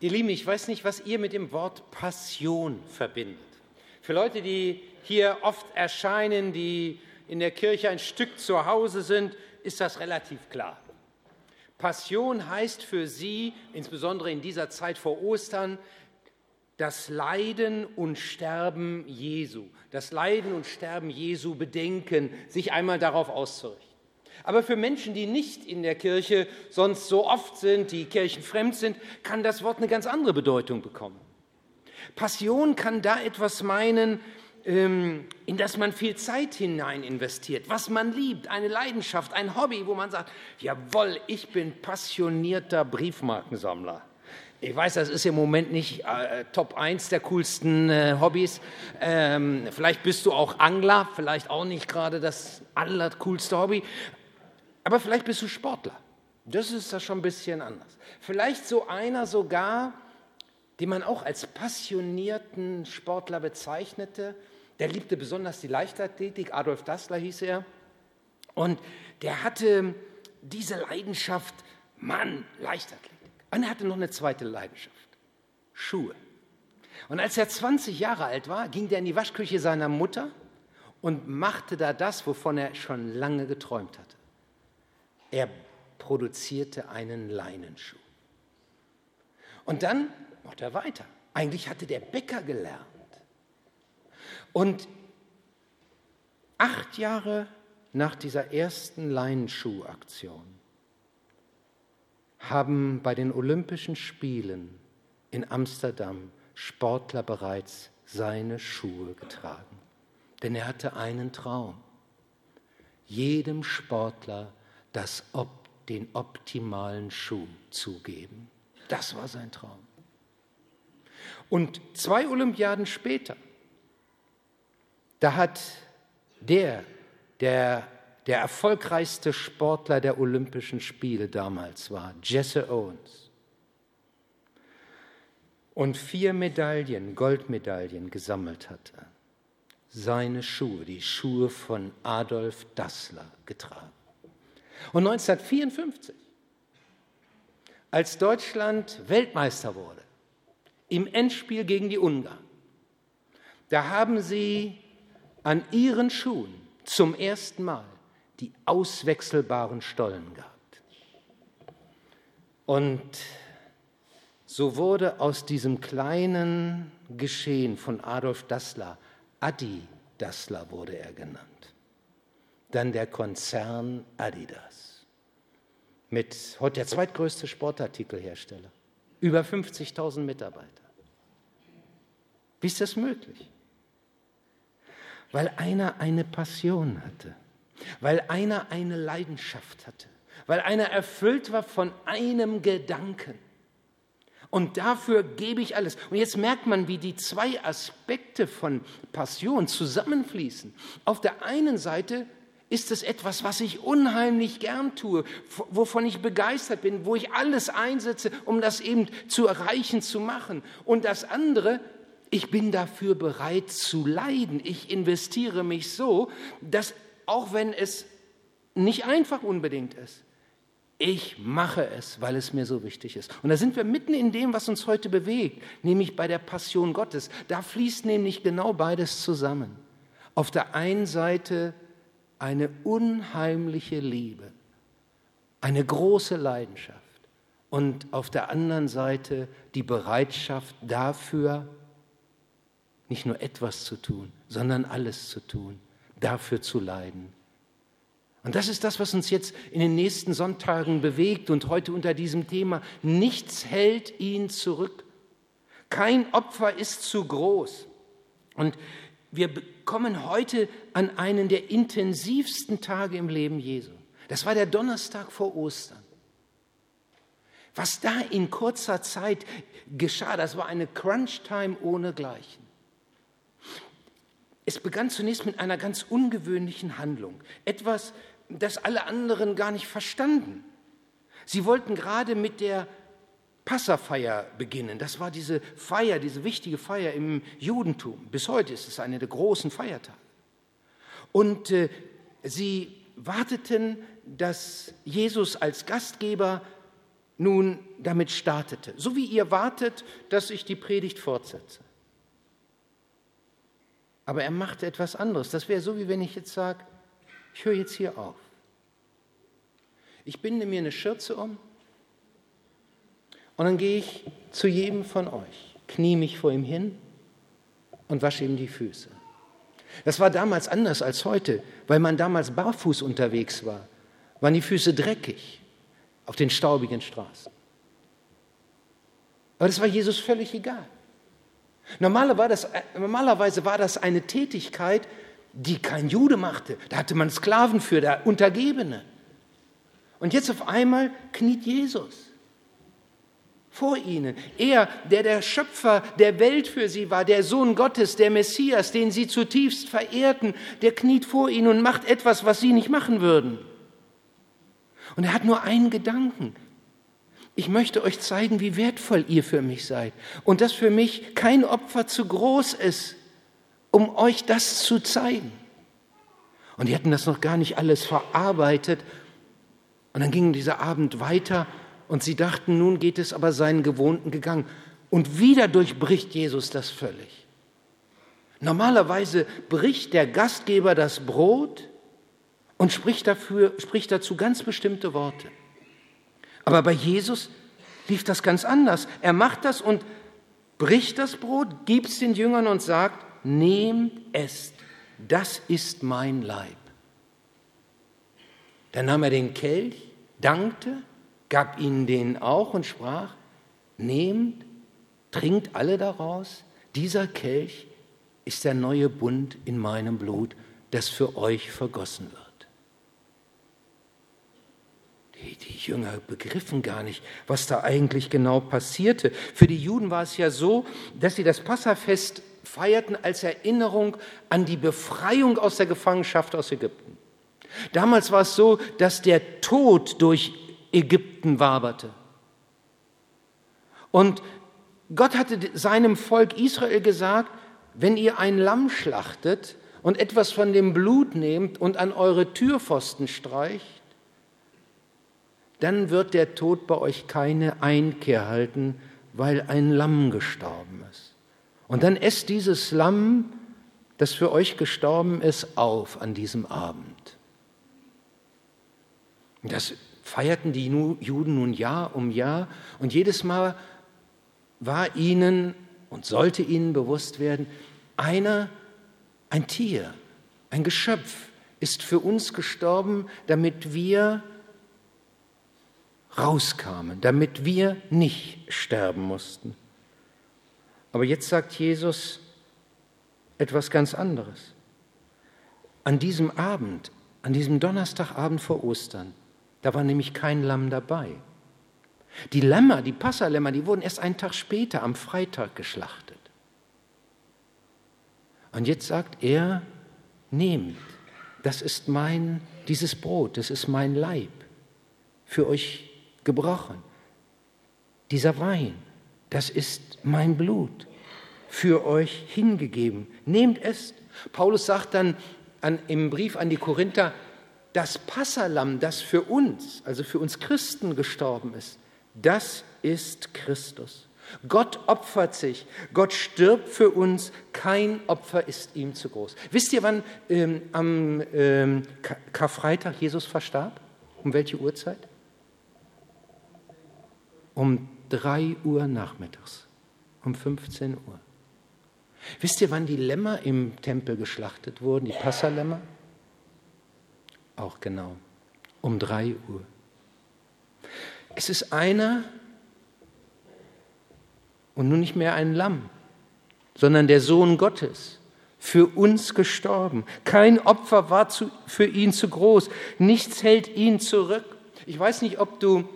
Ihr Lieben, ich weiß nicht, was ihr mit dem Wort Passion verbindet. Für Leute, die hier oft erscheinen, die in der Kirche ein Stück zu Hause sind, ist das relativ klar. Passion heißt für sie, insbesondere in dieser Zeit vor Ostern, das Leiden und Sterben Jesu, das Leiden und Sterben Jesu bedenken, sich einmal darauf auszurichten. Aber für Menschen, die nicht in der Kirche sonst so oft sind, die kirchenfremd sind, kann das Wort eine ganz andere Bedeutung bekommen. Passion kann da etwas meinen, ähm, in das man viel Zeit hinein investiert, was man liebt, eine Leidenschaft, ein Hobby, wo man sagt, jawohl, ich bin passionierter Briefmarkensammler. Ich weiß, das ist im Moment nicht äh, Top 1 der coolsten äh, Hobbys. Ähm, vielleicht bist du auch Angler, vielleicht auch nicht gerade das allercoolste Hobby. Aber vielleicht bist du Sportler. Das ist da schon ein bisschen anders. Vielleicht so einer sogar, den man auch als passionierten Sportler bezeichnete. Der liebte besonders die Leichtathletik. Adolf Dassler hieß er. Und der hatte diese Leidenschaft, Mann, Leichtathletik. Und er hatte noch eine zweite Leidenschaft, Schuhe. Und als er 20 Jahre alt war, ging er in die Waschküche seiner Mutter und machte da das, wovon er schon lange geträumt hatte. Er produzierte einen Leinenschuh. Und dann macht er weiter. Eigentlich hatte der Bäcker gelernt. Und acht Jahre nach dieser ersten Leinenschuhaktion haben bei den Olympischen Spielen in Amsterdam Sportler bereits seine Schuhe getragen. Denn er hatte einen Traum. Jedem Sportler das, den optimalen Schuh zugeben. Das war sein Traum. Und zwei Olympiaden später, da hat der, der der erfolgreichste Sportler der Olympischen Spiele damals war, Jesse Owens, und vier Medaillen, Goldmedaillen gesammelt hatte, seine Schuhe, die Schuhe von Adolf Dassler getragen. Und 1954, als Deutschland Weltmeister wurde, im Endspiel gegen die Ungarn, da haben sie an ihren Schuhen zum ersten Mal die auswechselbaren Stollen gehabt. Und so wurde aus diesem kleinen Geschehen von Adolf Dassler, Adi Dassler wurde er genannt dann der Konzern Adidas. Mit heute der zweitgrößte Sportartikelhersteller. Über 50.000 Mitarbeiter. Wie ist das möglich? Weil einer eine Passion hatte, weil einer eine Leidenschaft hatte, weil einer erfüllt war von einem Gedanken. Und dafür gebe ich alles. Und jetzt merkt man, wie die zwei Aspekte von Passion zusammenfließen. Auf der einen Seite ist es etwas, was ich unheimlich gern tue, wovon ich begeistert bin, wo ich alles einsetze, um das eben zu erreichen, zu machen. Und das andere, ich bin dafür bereit zu leiden. Ich investiere mich so, dass auch wenn es nicht einfach unbedingt ist, ich mache es, weil es mir so wichtig ist. Und da sind wir mitten in dem, was uns heute bewegt, nämlich bei der Passion Gottes. Da fließt nämlich genau beides zusammen. Auf der einen Seite eine unheimliche Liebe, eine große Leidenschaft und auf der anderen Seite die Bereitschaft dafür, nicht nur etwas zu tun, sondern alles zu tun, dafür zu leiden. Und das ist das, was uns jetzt in den nächsten Sonntagen bewegt und heute unter diesem Thema. Nichts hält ihn zurück. Kein Opfer ist zu groß. Und wir kommen heute an einen der intensivsten Tage im Leben Jesu. Das war der Donnerstag vor Ostern. Was da in kurzer Zeit geschah, das war eine Crunch-Time ohnegleichen. Es begann zunächst mit einer ganz ungewöhnlichen Handlung, etwas, das alle anderen gar nicht verstanden. Sie wollten gerade mit der Passafeier beginnen. Das war diese Feier, diese wichtige Feier im Judentum. Bis heute ist es eine der großen Feiertage. Und äh, sie warteten, dass Jesus als Gastgeber nun damit startete. So wie ihr wartet, dass ich die Predigt fortsetze. Aber er machte etwas anderes. Das wäre so, wie wenn ich jetzt sage, ich höre jetzt hier auf. Ich binde mir eine Schürze um und dann gehe ich zu jedem von euch, knie mich vor ihm hin und wasche ihm die Füße. Das war damals anders als heute, weil man damals barfuß unterwegs war, waren die Füße dreckig auf den staubigen Straßen. Aber das war Jesus völlig egal. Normalerweise war das eine Tätigkeit, die kein Jude machte. Da hatte man Sklaven für, der Untergebene. Und jetzt auf einmal kniet Jesus vor ihnen. Er, der der Schöpfer der Welt für sie war, der Sohn Gottes, der Messias, den sie zutiefst verehrten, der kniet vor ihnen und macht etwas, was sie nicht machen würden. Und er hat nur einen Gedanken. Ich möchte euch zeigen, wie wertvoll ihr für mich seid und dass für mich kein Opfer zu groß ist, um euch das zu zeigen. Und die hatten das noch gar nicht alles verarbeitet. Und dann ging dieser Abend weiter und sie dachten, nun geht es aber seinen gewohnten Gegangen. Und wieder durchbricht Jesus das völlig. Normalerweise bricht der Gastgeber das Brot und spricht, dafür, spricht dazu ganz bestimmte Worte. Aber bei Jesus lief das ganz anders. Er macht das und bricht das Brot, gibt es den Jüngern und sagt, nehmt es, das ist mein Leib. Dann nahm er den Kelch, dankte gab ihnen den auch und sprach, nehmt, trinkt alle daraus, dieser Kelch ist der neue Bund in meinem Blut, das für euch vergossen wird. Die, die, Jünger begriffen gar nicht, was da eigentlich genau passierte. Für die Juden war es ja so, dass sie das Passafest feierten als Erinnerung an die Befreiung aus der Gefangenschaft aus Ägypten. Damals war es so, dass der Tod durch Ägypten waberte. Und Gott hatte seinem Volk Israel gesagt, wenn ihr ein Lamm schlachtet und etwas von dem Blut nehmt und an eure Türpfosten streicht, dann wird der Tod bei euch keine Einkehr halten, weil ein Lamm gestorben ist. Und dann esst dieses Lamm, das für euch gestorben ist, auf an diesem Abend. Das feierten die Juden nun Jahr um Jahr und jedes Mal war ihnen und sollte ihnen bewusst werden, einer, ein Tier, ein Geschöpf ist für uns gestorben, damit wir rauskamen, damit wir nicht sterben mussten. Aber jetzt sagt Jesus etwas ganz anderes. An diesem Abend, an diesem Donnerstagabend vor Ostern, da war nämlich kein Lamm dabei. Die Lämmer, die Passalämmer, die wurden erst einen Tag später, am Freitag, geschlachtet. Und jetzt sagt er, nehmt, das ist mein, dieses Brot, das ist mein Leib, für euch gebrochen. Dieser Wein, das ist mein Blut, für euch hingegeben. Nehmt es. Paulus sagt dann an, im Brief an die Korinther, das Passalam, das für uns, also für uns Christen gestorben ist, das ist Christus. Gott opfert sich, Gott stirbt für uns, kein Opfer ist ihm zu groß. Wisst ihr, wann ähm, am ähm, Karfreitag Jesus verstarb? Um welche Uhrzeit? Um 3 Uhr nachmittags, um 15 Uhr. Wisst ihr, wann die Lämmer im Tempel geschlachtet wurden, die Passalämmer? Auch genau, um drei Uhr. Es ist einer und nun nicht mehr ein Lamm, sondern der Sohn Gottes, für uns gestorben. Kein Opfer war zu, für ihn zu groß, nichts hält ihn zurück. Ich weiß nicht, ob du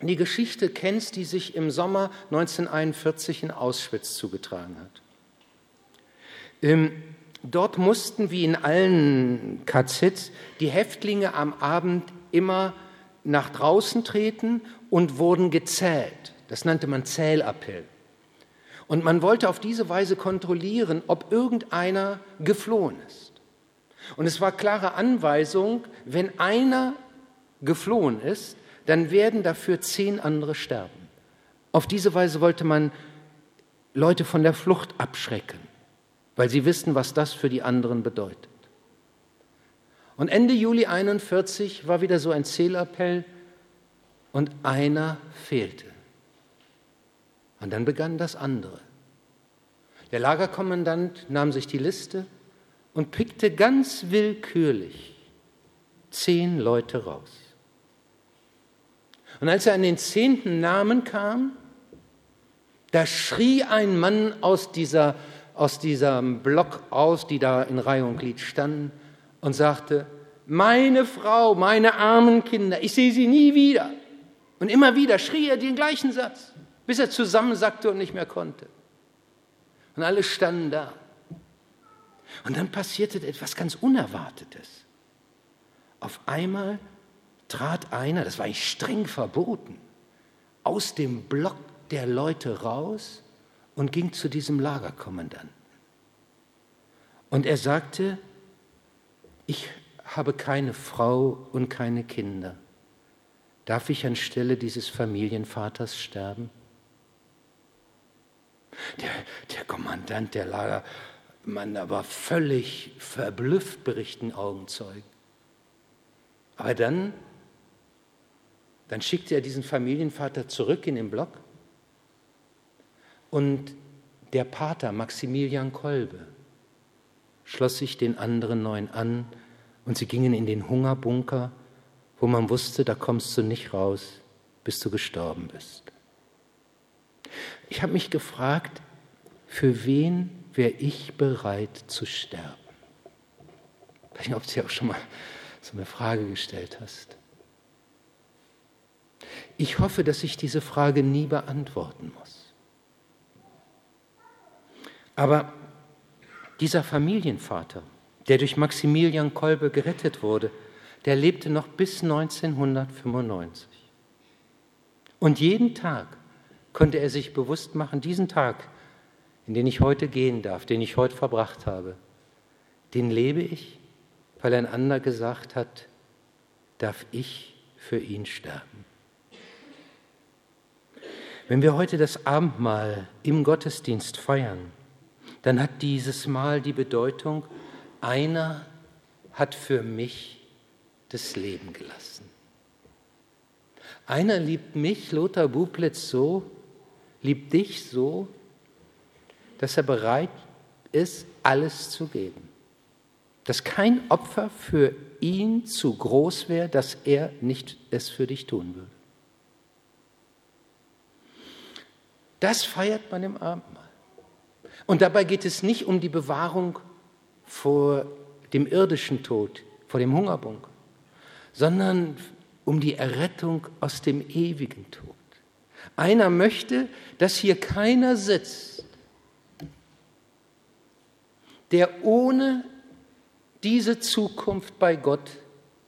die Geschichte kennst, die sich im Sommer 1941 in Auschwitz zugetragen hat. Ähm, Dort mussten, wie in allen KZs, die Häftlinge am Abend immer nach draußen treten und wurden gezählt. Das nannte man Zählappell. Und man wollte auf diese Weise kontrollieren, ob irgendeiner geflohen ist. Und es war klare Anweisung, wenn einer geflohen ist, dann werden dafür zehn andere sterben. Auf diese Weise wollte man Leute von der Flucht abschrecken, weil sie wissen, was das für die anderen bedeutet. Und Ende Juli 41 war wieder so ein Zählappell und einer fehlte. Und dann begann das andere. Der Lagerkommandant nahm sich die Liste und pickte ganz willkürlich zehn Leute raus. Und als er an den zehnten Namen kam, da schrie ein Mann aus, dieser, aus diesem Block aus, die da in Reihe und Glied standen, und sagte, meine Frau, meine armen Kinder, ich sehe sie nie wieder. Und immer wieder schrie er den gleichen Satz, bis er zusammensackte und nicht mehr konnte. Und alle standen da. Und dann passierte etwas ganz Unerwartetes. Auf einmal trat einer, das war ich streng verboten, aus dem Block der Leute raus und ging zu diesem Lagerkommandanten. Und er sagte, ich habe keine Frau und keine Kinder. Darf ich anstelle dieses Familienvaters sterben? Der, der Kommandant der Lagermann war völlig verblüfft, berichten Augenzeugen. Aber dann, dann schickte er diesen Familienvater zurück in den Block und der Pater Maximilian Kolbe schloss sich den anderen neun an und sie gingen in den Hungerbunker, wo man wusste, da kommst du nicht raus, bis du gestorben bist. Ich habe mich gefragt, für wen wäre ich bereit zu sterben? Ich weiß nicht, ob du dir auch schon mal so eine Frage gestellt hast. Ich hoffe, dass ich diese Frage nie beantworten muss. Aber dieser Familienvater, der durch Maximilian Kolbe gerettet wurde, der lebte noch bis 1995. Und jeden Tag konnte er sich bewusst machen, diesen Tag, in den ich heute gehen darf, den ich heute verbracht habe, den lebe ich, weil ein anderer gesagt hat, darf ich für ihn sterben. Wenn wir heute das Abendmahl im Gottesdienst feiern, dann hat dieses Mal die Bedeutung, einer hat für mich das Leben gelassen. Einer liebt mich, Lothar Bublitz, so, liebt dich so, dass er bereit ist, alles zu geben. Dass kein Opfer für ihn zu groß wäre, dass er nicht es für dich tun würde. Das feiert man im Abendmahl. Und dabei geht es nicht um die Bewahrung vor dem irdischen Tod, vor dem Hungerbunker, sondern um die Errettung aus dem ewigen Tod. Einer möchte, dass hier keiner sitzt, der ohne diese Zukunft bei Gott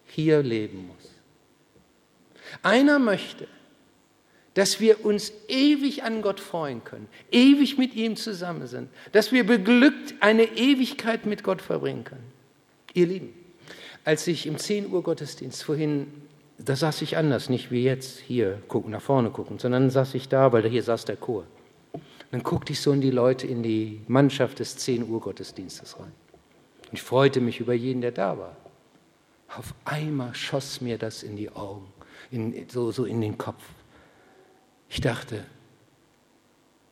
hier leben muss. Einer möchte, dass wir uns ewig an Gott freuen können, ewig mit ihm zusammen sind, dass wir beglückt eine Ewigkeit mit Gott verbringen können. Ihr Lieben, als ich im 10 Uhr Gottesdienst vorhin, da saß ich anders, nicht wie jetzt hier gucken, nach vorne gucken, sondern saß ich da, weil hier saß der Chor. Dann guckte ich so in die Leute, in die Mannschaft des 10 Uhr Gottesdienstes rein. Und ich freute mich über jeden, der da war. Auf einmal schoss mir das in die Augen, in, so, so in den Kopf. Ich dachte,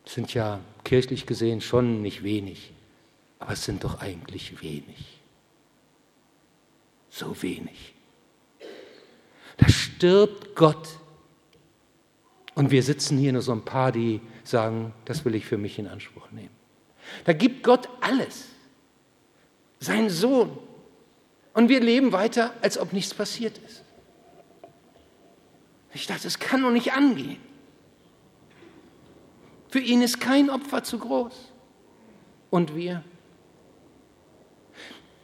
es sind ja kirchlich gesehen schon nicht wenig, aber es sind doch eigentlich wenig. So wenig. Da stirbt Gott. Und wir sitzen hier nur so ein paar, die sagen, das will ich für mich in Anspruch nehmen. Da gibt Gott alles. Sein Sohn. Und wir leben weiter, als ob nichts passiert ist. Ich dachte, es kann doch nicht angehen. Für ihn ist kein Opfer zu groß. Und wir?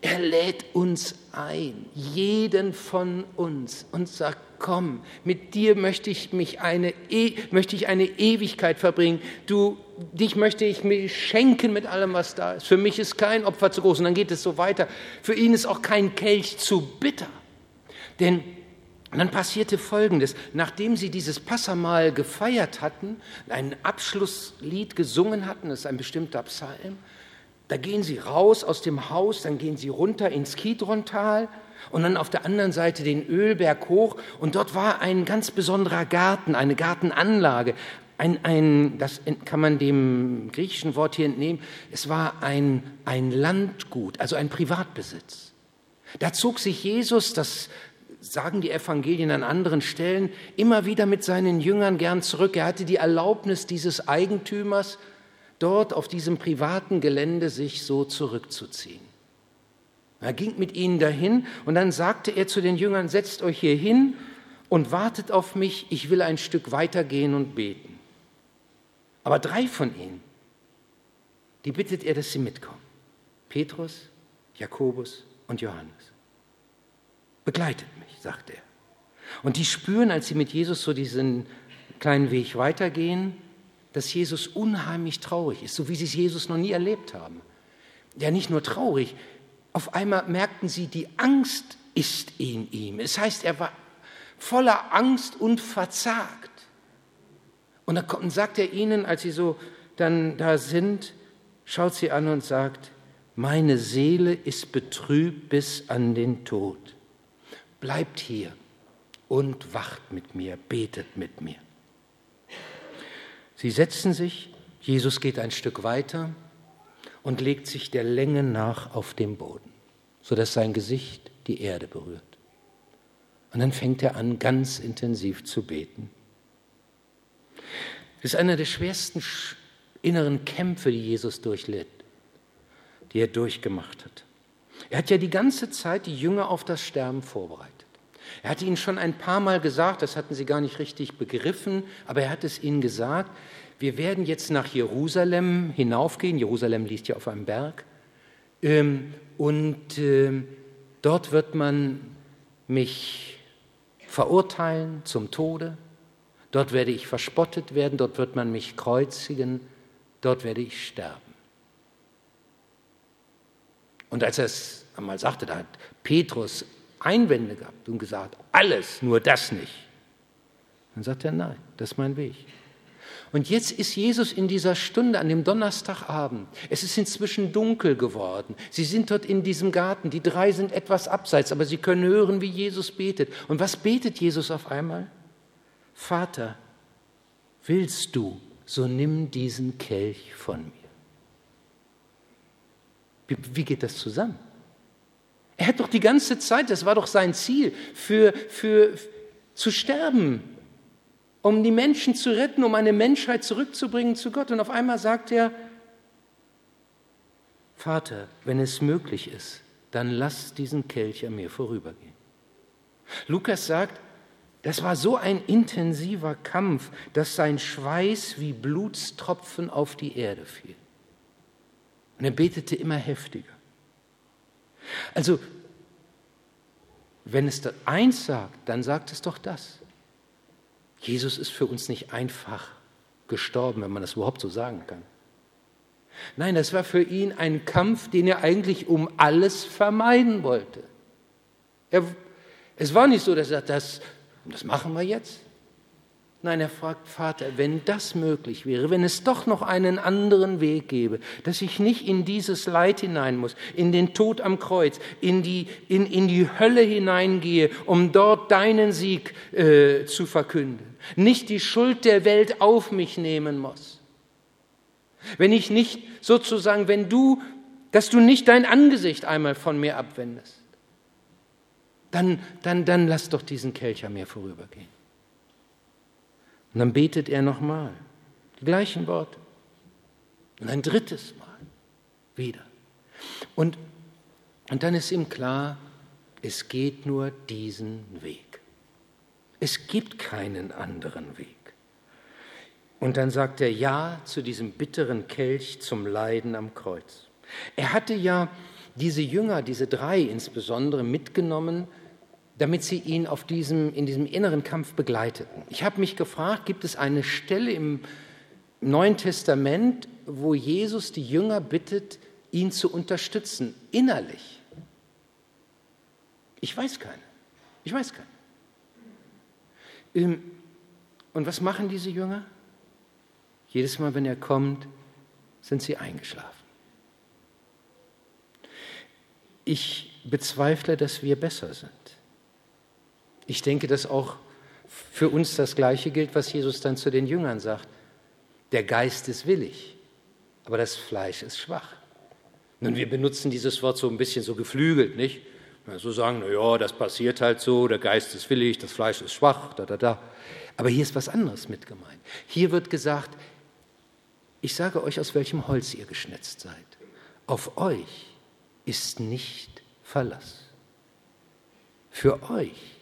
Er lädt uns ein, jeden von uns, und sagt, komm, mit dir möchte ich mich eine, e möchte ich eine Ewigkeit verbringen. Du, dich möchte ich mir schenken mit allem, was da ist. Für mich ist kein Opfer zu groß. Und dann geht es so weiter. Für ihn ist auch kein Kelch zu bitter. Denn Und dann passierte Folgendes. Nachdem sie dieses Passamal gefeiert hatten, ein Abschlusslied gesungen hatten, das ist ein bestimmter Psalm, da gehen sie raus aus dem Haus, dann gehen sie runter ins Kidrontal und dann auf der anderen Seite den Ölberg hoch. Und dort war ein ganz besonderer Garten, eine Gartenanlage. Ein, ein, das kann man dem griechischen Wort hier entnehmen. Es war ein, ein Landgut, also ein Privatbesitz. Da zog sich Jesus, das sagen die Evangelien an anderen Stellen, immer wieder mit seinen Jüngern gern zurück. Er hatte die Erlaubnis dieses Eigentümers, dort auf diesem privaten Gelände sich so zurückzuziehen. Er ging mit ihnen dahin und dann sagte er zu den Jüngern, setzt euch hier hin und wartet auf mich, ich will ein Stück weitergehen und beten. Aber drei von ihnen, die bittet er, dass sie mitkommen. Petrus, Jakobus und Johannes. Begleitet mich, sagt er. Und die spüren, als sie mit Jesus so diesen kleinen Weg weitergehen, dass Jesus unheimlich traurig ist, so wie sie es Jesus noch nie erlebt haben. Ja, nicht nur traurig, auf einmal merkten sie, die Angst ist in ihm. Es heißt, er war voller Angst und verzagt. Und dann sagt er ihnen, als sie so dann da sind, schaut sie an und sagt, meine Seele ist betrübt bis an den Tod bleibt hier und wacht mit mir, betet mit mir. Sie setzen sich, Jesus geht ein Stück weiter und legt sich der Länge nach auf den Boden, sodass sein Gesicht die Erde berührt. Und dann fängt er an, ganz intensiv zu beten. Das ist einer der schwersten inneren Kämpfe, die Jesus durchlitt, die er durchgemacht hat. Er hat ja die ganze Zeit die Jünger auf das Sterben vorbereitet. Er hatte ihnen schon ein paar Mal gesagt, das hatten sie gar nicht richtig begriffen, aber er hat es ihnen gesagt, wir werden jetzt nach Jerusalem hinaufgehen. Jerusalem liegt ja auf einem Berg. Ähm, und ähm, dort wird man mich verurteilen zum Tode. Dort werde ich verspottet werden, dort wird man mich kreuzigen, dort werde ich sterben. Und als er es einmal sagte, da hat Petrus Einwände gehabt und gesagt, alles, nur das nicht. Dann sagt er, nein, das ist mein Weg. Und jetzt ist Jesus in dieser Stunde an dem Donnerstagabend. Es ist inzwischen dunkel geworden. Sie sind dort in diesem Garten. Die drei sind etwas abseits, aber sie können hören, wie Jesus betet. Und was betet Jesus auf einmal? Vater, willst du, so nimm diesen Kelch von mir. Wie, geht das zusammen? Er hat doch die ganze Zeit, das war doch sein Ziel, für, für, zu sterben, um die Menschen zu retten, um eine Menschheit zurückzubringen zu Gott. Und auf einmal sagt er, Vater, wenn es möglich ist, dann lass diesen Kelch an mir vorübergehen. Lukas sagt, das war so ein intensiver Kampf, dass sein Schweiß wie Blutstropfen auf die Erde fiel. Und er betete immer heftiger. Also, wenn es eins sagt, dann sagt es doch das. Jesus ist für uns nicht einfach gestorben, wenn man das überhaupt so sagen kann. Nein, das war für ihn ein Kampf, den er eigentlich um alles vermeiden wollte. Er, es war nicht so, dass er sagt, das, das machen wir jetzt. Nein, er fragt, Vater, wenn das möglich wäre, wenn es doch noch einen anderen Weg gäbe, dass ich nicht in dieses Leid hinein muss, in den Tod am Kreuz, in die, in, in die Hölle hineingehe, um dort deinen Sieg äh, zu verkünden, nicht die Schuld der Welt auf mich nehmen muss. Wenn ich nicht sozusagen, wenn du, dass du nicht dein Angesicht einmal von mir abwendest, dann, dann, dann lass doch diesen Kelch an mir vorübergehen. Und dann betet er nochmal die gleichen Worte. Und ein drittes Mal wieder. Und, und dann ist ihm klar, es geht nur diesen Weg. Es gibt keinen anderen Weg. Und dann sagt er Ja zu diesem bitteren Kelch zum Leiden am Kreuz. Er hatte ja diese Jünger, diese drei insbesondere, mitgenommen damit sie ihn auf diesem, in diesem inneren Kampf begleiteten. Ich habe mich gefragt, gibt es eine Stelle im Neuen Testament, wo Jesus die Jünger bittet, ihn zu unterstützen, innerlich? Ich weiß keine. Ich weiß keine. Ähm, und was machen diese Jünger? Jedes Mal, wenn er kommt, sind sie eingeschlafen. Ich bezweifle, dass wir besser sind. Ich denke, dass auch für uns das Gleiche gilt, was Jesus dann zu den Jüngern sagt. Der Geist ist willig, aber das Fleisch ist schwach. Nun, wir benutzen dieses Wort so ein bisschen so geflügelt, nicht? So sagen, na ja, das passiert halt so, der Geist ist willig, das Fleisch ist schwach, da, da, da. Aber hier ist was anderes mit gemeint. Hier wird gesagt, ich sage euch, aus welchem Holz ihr geschnitzt seid. Auf euch ist nicht Verlass. Für euch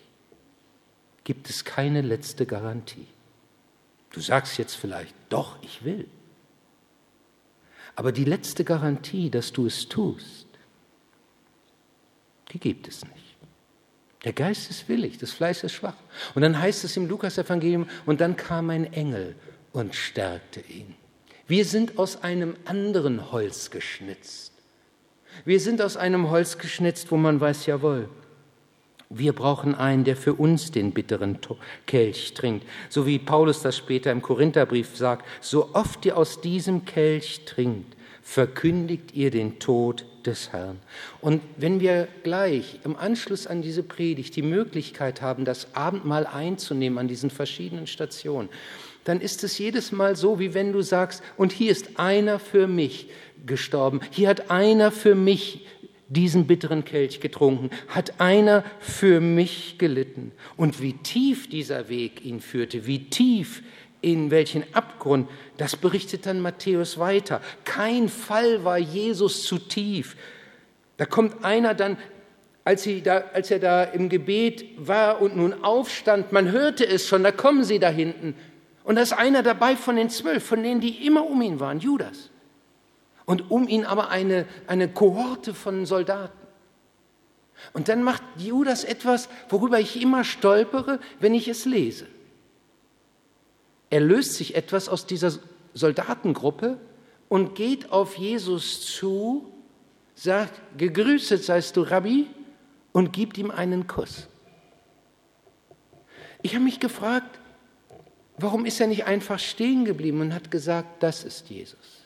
gibt es keine letzte Garantie. Du sagst jetzt vielleicht, doch, ich will. Aber die letzte Garantie, dass du es tust, die gibt es nicht. Der Geist ist willig, das Fleisch ist schwach. Und dann heißt es im Lukas-Evangelium, und dann kam ein Engel und stärkte ihn. Wir sind aus einem anderen Holz geschnitzt. Wir sind aus einem Holz geschnitzt, wo man weiß, jawohl, wir brauchen einen, der für uns den bitteren Kelch trinkt. So wie Paulus das später im Korintherbrief sagt, so oft ihr aus diesem Kelch trinkt, verkündigt ihr den Tod des Herrn. Und wenn wir gleich im Anschluss an diese Predigt die Möglichkeit haben, das Abendmahl einzunehmen an diesen verschiedenen Stationen, dann ist es jedes Mal so, wie wenn du sagst, und hier ist einer für mich gestorben, hier hat einer für mich diesen bitteren Kelch getrunken, hat einer für mich gelitten. Und wie tief dieser Weg ihn führte, wie tief in welchen Abgrund, das berichtet dann Matthäus weiter. Kein Fall war Jesus zu tief. Da kommt einer dann, als, da, als er da im Gebet war und nun aufstand, man hörte es schon, da kommen sie da hinten. Und da ist einer dabei von den zwölf, von denen, die immer um ihn waren, Judas und um ihn aber eine, eine Kohorte von Soldaten. Und dann macht Judas etwas, worüber ich immer stolpere, wenn ich es lese. Er löst sich etwas aus dieser Soldatengruppe und geht auf Jesus zu, sagt, gegrüßet seist du, Rabbi, und gibt ihm einen Kuss. Ich habe mich gefragt, warum ist er nicht einfach stehen geblieben und hat gesagt, das ist Jesus?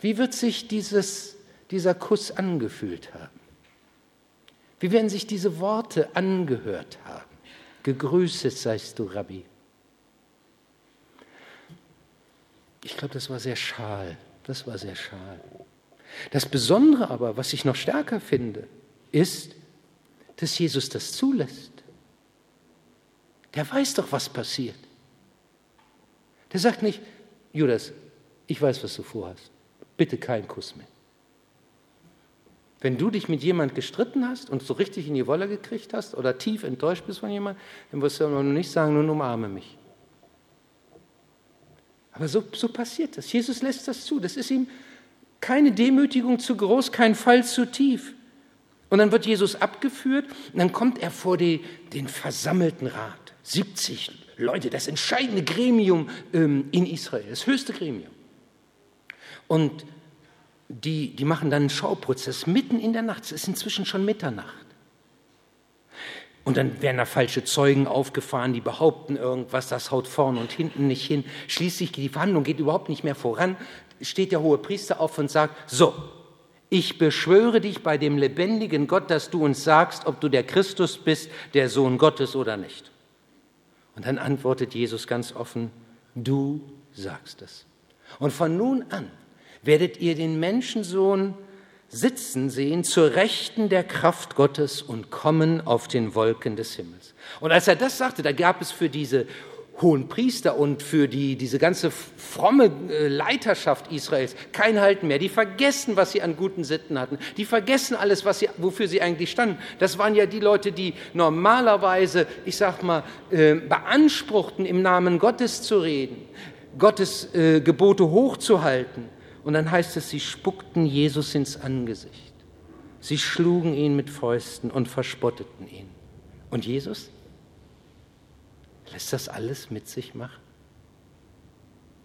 Wie wird sich dieses, dieser Kuss angefühlt haben? Wie werden sich diese Worte angehört haben? Gegrüßet seist du, Rabbi. Ich glaube, das war sehr schal. Das war sehr schal. Das Besondere aber, was ich noch stärker finde, ist, dass Jesus das zulässt. Der weiß doch, was passiert. Der sagt nicht, Judas, ich weiß, was du vorhast bitte keinen Kuss mehr. Wenn du dich mit jemand gestritten hast und so richtig in die Wolle gekriegt hast oder tief enttäuscht bist von jemandem, dann wirst du nicht sagen, nun umarme mich. Aber so, so passiert das. Jesus lässt das zu. Das ist ihm keine Demütigung zu groß, kein Fall zu tief. Und dann wird Jesus abgeführt und dann kommt er vor die, den versammelten Rat. 70 Leute, das entscheidende Gremium ähm, in Israel, das höchste Gremium. Und die, die machen dann einen Schauprozess mitten in der Nacht. Es ist inzwischen schon Mitternacht. Und dann werden da falsche Zeugen aufgefahren, die behaupten irgendwas, das haut vorne und hinten nicht hin. Schließlich geht die Verhandlung geht überhaupt nicht mehr voran. Steht der hohe Priester auf und sagt: So, ich beschwöre dich bei dem lebendigen Gott, dass du uns sagst, ob du der Christus bist, der Sohn Gottes oder nicht. Und dann antwortet Jesus ganz offen: Du sagst es. Und von nun an werdet ihr den Menschensohn sitzen sehen zur Rechten der Kraft Gottes und kommen auf den Wolken des Himmels. Und als er das sagte, da gab es für diese hohen Priester und für die, diese ganze fromme äh, Leiterschaft Israels kein Halten mehr. Die vergessen, was sie an guten Sitten hatten. Die vergessen alles, was sie, wofür sie eigentlich standen. Das waren ja die Leute, die normalerweise, ich sag mal, äh, beanspruchten, im Namen Gottes zu reden, Gottes äh, Gebote hochzuhalten. Und dann heißt es, sie spuckten Jesus ins Angesicht. Sie schlugen ihn mit Fäusten und verspotteten ihn. Und Jesus lässt das alles mit sich machen.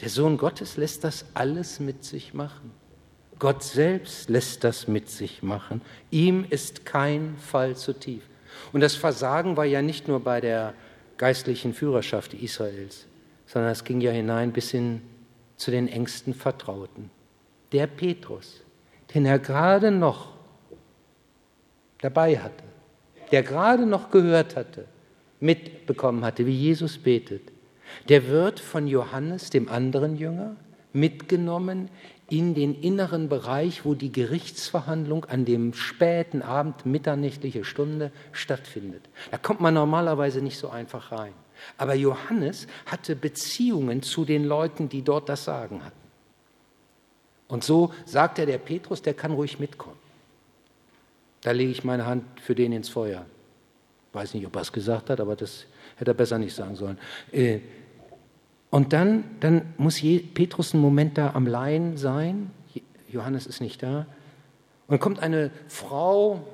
Der Sohn Gottes lässt das alles mit sich machen. Gott selbst lässt das mit sich machen. Ihm ist kein Fall zu tief. Und das Versagen war ja nicht nur bei der geistlichen Führerschaft Israels, sondern es ging ja hinein bis hin zu den engsten Vertrauten. Der Petrus, den er gerade noch dabei hatte, der gerade noch gehört hatte, mitbekommen hatte, wie Jesus betet, der wird von Johannes, dem anderen Jünger, mitgenommen in den inneren Bereich, wo die Gerichtsverhandlung an dem späten Abend, mitternächtliche Stunde stattfindet. Da kommt man normalerweise nicht so einfach rein. Aber Johannes hatte Beziehungen zu den Leuten, die dort das Sagen hatten. Und so sagt er der Petrus, der kann ruhig mitkommen. Da lege ich meine Hand für den ins Feuer. Weiß nicht, ob er es gesagt hat, aber das hätte er besser nicht sagen sollen. Äh, und dann, dann muss Petrus einen Moment da am Laien sein. Johannes ist nicht da. Und dann kommt eine Frau,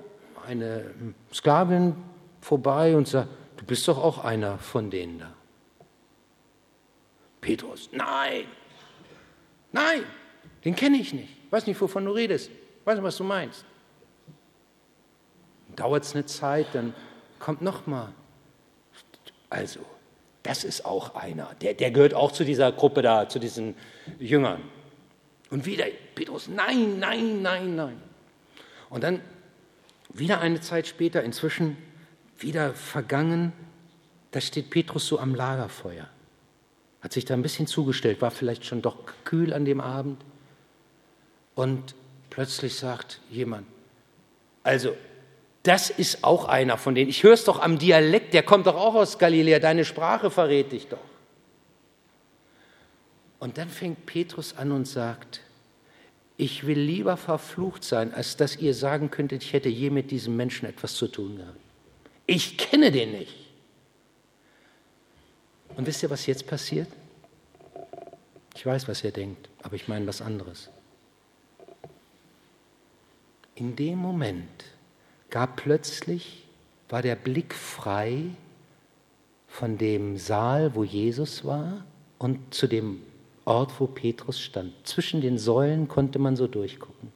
eine Sklavin vorbei und sagt, du bist doch auch einer von denen da. Petrus, nein, nein, den kenne ich nicht. Weiß nicht, wovon du redest. Weiß nicht, was du meinst. Dauert es eine Zeit, dann kommt noch mal. Also, das ist auch einer. Der, der gehört auch zu dieser Gruppe da, zu diesen Jüngern. Und wieder Petrus, nein, nein, nein, nein. Und dann wieder eine Zeit später, inzwischen wieder vergangen, da steht Petrus so am Lagerfeuer. Hat sich da ein bisschen zugestellt, war vielleicht schon doch kühl an dem Abend. Und plötzlich sagt jemand, also das ist auch einer von denen. Ich höre es doch am Dialekt, der kommt doch auch aus Galiläa, deine Sprache verrät dich doch. Und dann fängt Petrus an und sagt, ich will lieber verflucht sein, als dass ihr sagen könntet, ich hätte je mit diesem Menschen etwas zu tun gehabt. Ich kenne den nicht. Und wisst ihr, was jetzt passiert? Ich weiß, was ihr denkt, aber ich meine was anderes. In dem Moment, gab plötzlich, war der Blick frei von dem Saal, wo Jesus war, und zu dem Ort, wo Petrus stand. Zwischen den Säulen konnte man so durchgucken.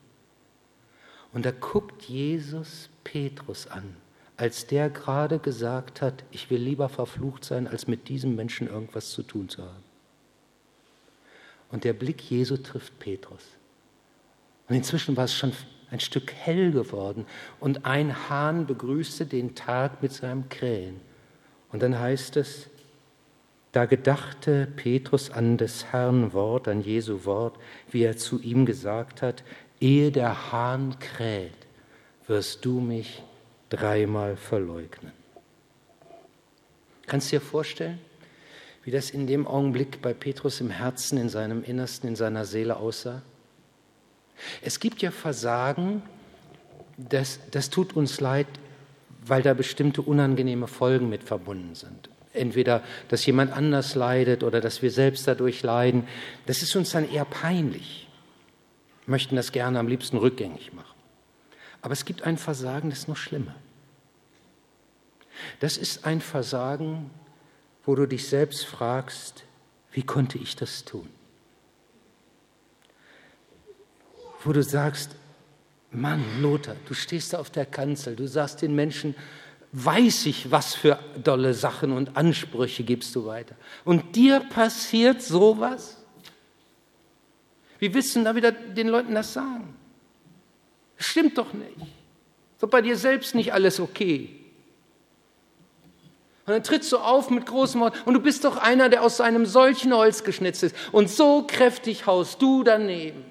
Und da guckt Jesus Petrus an, als der gerade gesagt hat, ich will lieber verflucht sein, als mit diesem Menschen irgendwas zu tun zu haben. Und der Blick Jesu trifft Petrus. Und inzwischen war es schon ein Stück hell geworden und ein Hahn begrüßte den Tag mit seinem Krähen. Und dann heißt es, da gedachte Petrus an des Herrn Wort, an Jesu Wort, wie er zu ihm gesagt hat, ehe der Hahn kräht, wirst du mich dreimal verleugnen. Kannst du dir vorstellen, wie das in dem Augenblick bei Petrus im Herzen, in seinem Innersten, in seiner Seele aussah? Es gibt ja Versagen, das, das tut uns leid, weil da bestimmte unangenehme Folgen mit verbunden sind. Entweder, dass jemand anders leidet oder dass wir selbst dadurch leiden. Das ist uns dann eher peinlich. Wir möchten das gerne am liebsten rückgängig machen. Aber es gibt ein Versagen, das ist noch schlimmer. Das ist ein Versagen, wo du dich selbst fragst, wie konnte ich das tun? Wo du sagst, Mann, Lothar, du stehst da auf der Kanzel, du sagst den Menschen, weiß ich, was für dolle Sachen und Ansprüche gibst du weiter. Und dir passiert sowas? Wie willst du da wieder den Leuten das sagen? Das stimmt doch nicht. So bei dir selbst nicht alles okay. Und dann trittst du auf mit großem Wort und du bist doch einer, der aus einem solchen Holz geschnitzt ist. Und so kräftig haust du daneben.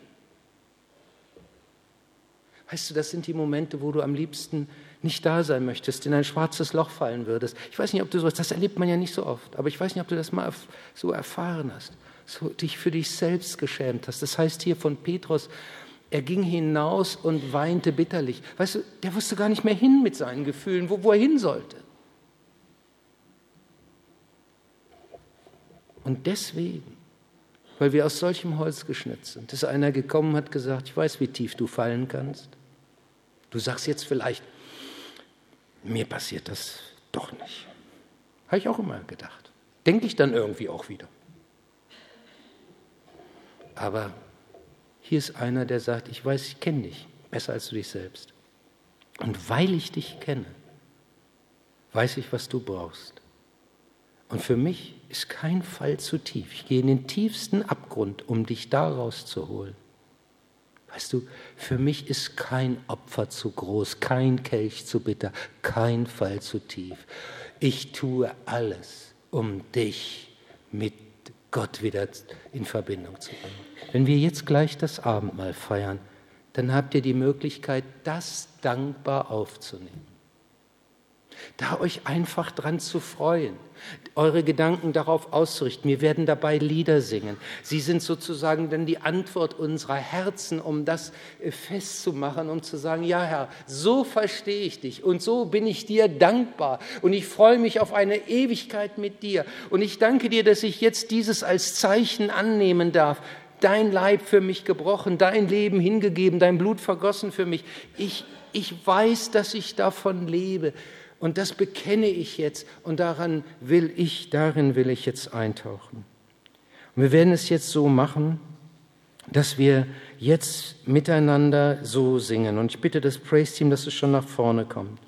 Weißt du, das sind die Momente, wo du am liebsten nicht da sein möchtest, in ein schwarzes Loch fallen würdest. Ich weiß nicht, ob du sowas, das erlebt man ja nicht so oft, aber ich weiß nicht, ob du das mal so erfahren hast, so dich für dich selbst geschämt hast. Das heißt hier von Petrus, er ging hinaus und weinte bitterlich. Weißt du, der wusste gar nicht mehr hin mit seinen Gefühlen, wo, wo er hin sollte. Und deswegen, weil wir aus solchem Holz geschnitzt sind, ist einer gekommen und hat gesagt, ich weiß, wie tief du fallen kannst. Du sagst jetzt vielleicht, mir passiert das doch nicht. Habe ich auch immer gedacht. Denke ich dann irgendwie auch wieder. Aber hier ist einer, der sagt, ich weiß, ich kenne dich besser als du dich selbst. Und weil ich dich kenne, weiß ich, was du brauchst. Und für mich ist kein Fall zu tief. Ich gehe in den tiefsten Abgrund, um dich da rauszuholen. Weißt du, für mich ist kein Opfer zu groß, kein Kelch zu bitter, kein Fall zu tief. Ich tue alles, um dich mit Gott wieder in Verbindung zu bringen. Wenn wir jetzt gleich das Abendmahl feiern, dann habt ihr die Möglichkeit, das dankbar aufzunehmen. Da euch einfach dran zu freuen, eure Gedanken darauf auszurichten. Wir werden dabei Lieder singen. Sie sind sozusagen dann die Antwort unserer Herzen, um das äh, festzumachen, um zu sagen, ja Herr, so verstehe ich dich und so bin ich dir dankbar und ich freue mich auf eine Ewigkeit mit dir. Und ich danke dir, dass ich jetzt dieses als Zeichen annehmen darf, dein Leib für mich gebrochen, dein Leben hingegeben, dein Blut vergossen für mich. Ich, ich weiß, dass ich davon lebe. Und das bekenne ich jetzt und daran will ich, darin will ich jetzt eintauchen. Und wir werden es jetzt so machen, dass wir jetzt miteinander so singen. Und ich bitte das Praise-Team, dass es schon nach vorne kommt.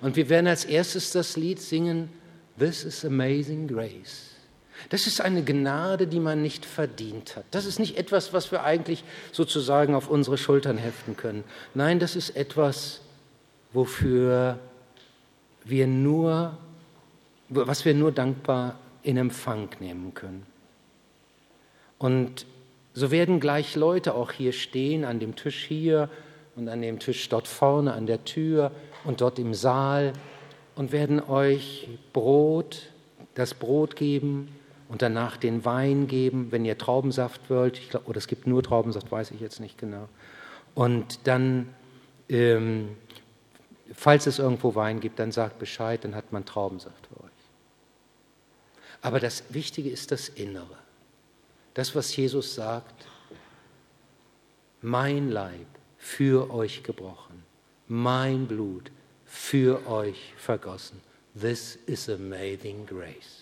Und wir werden als erstes das Lied singen, This is Amazing Grace. Das ist eine Gnade, die man nicht verdient hat. Das ist nicht etwas, was wir eigentlich sozusagen auf unsere Schultern heften können. Nein, das ist etwas, wofür wir nur, was wir nur dankbar in Empfang nehmen können. Und so werden gleich Leute auch hier stehen, an dem Tisch hier und an dem Tisch dort vorne, an der Tür und dort im Saal und werden euch Brot, das Brot geben und danach den Wein geben, wenn ihr Traubensaft wollt. Ich glaub, oder es gibt nur Traubensaft, weiß ich jetzt nicht genau. Und dann, ähm, falls es irgendwo Wein gibt, dann sagt Bescheid, dann hat man Traubensaft für euch. Aber das Wichtige ist das Innere. Das, was Jesus sagt, mein Leib für euch gebrochen, mein Blut für euch vergossen. This is amazing grace.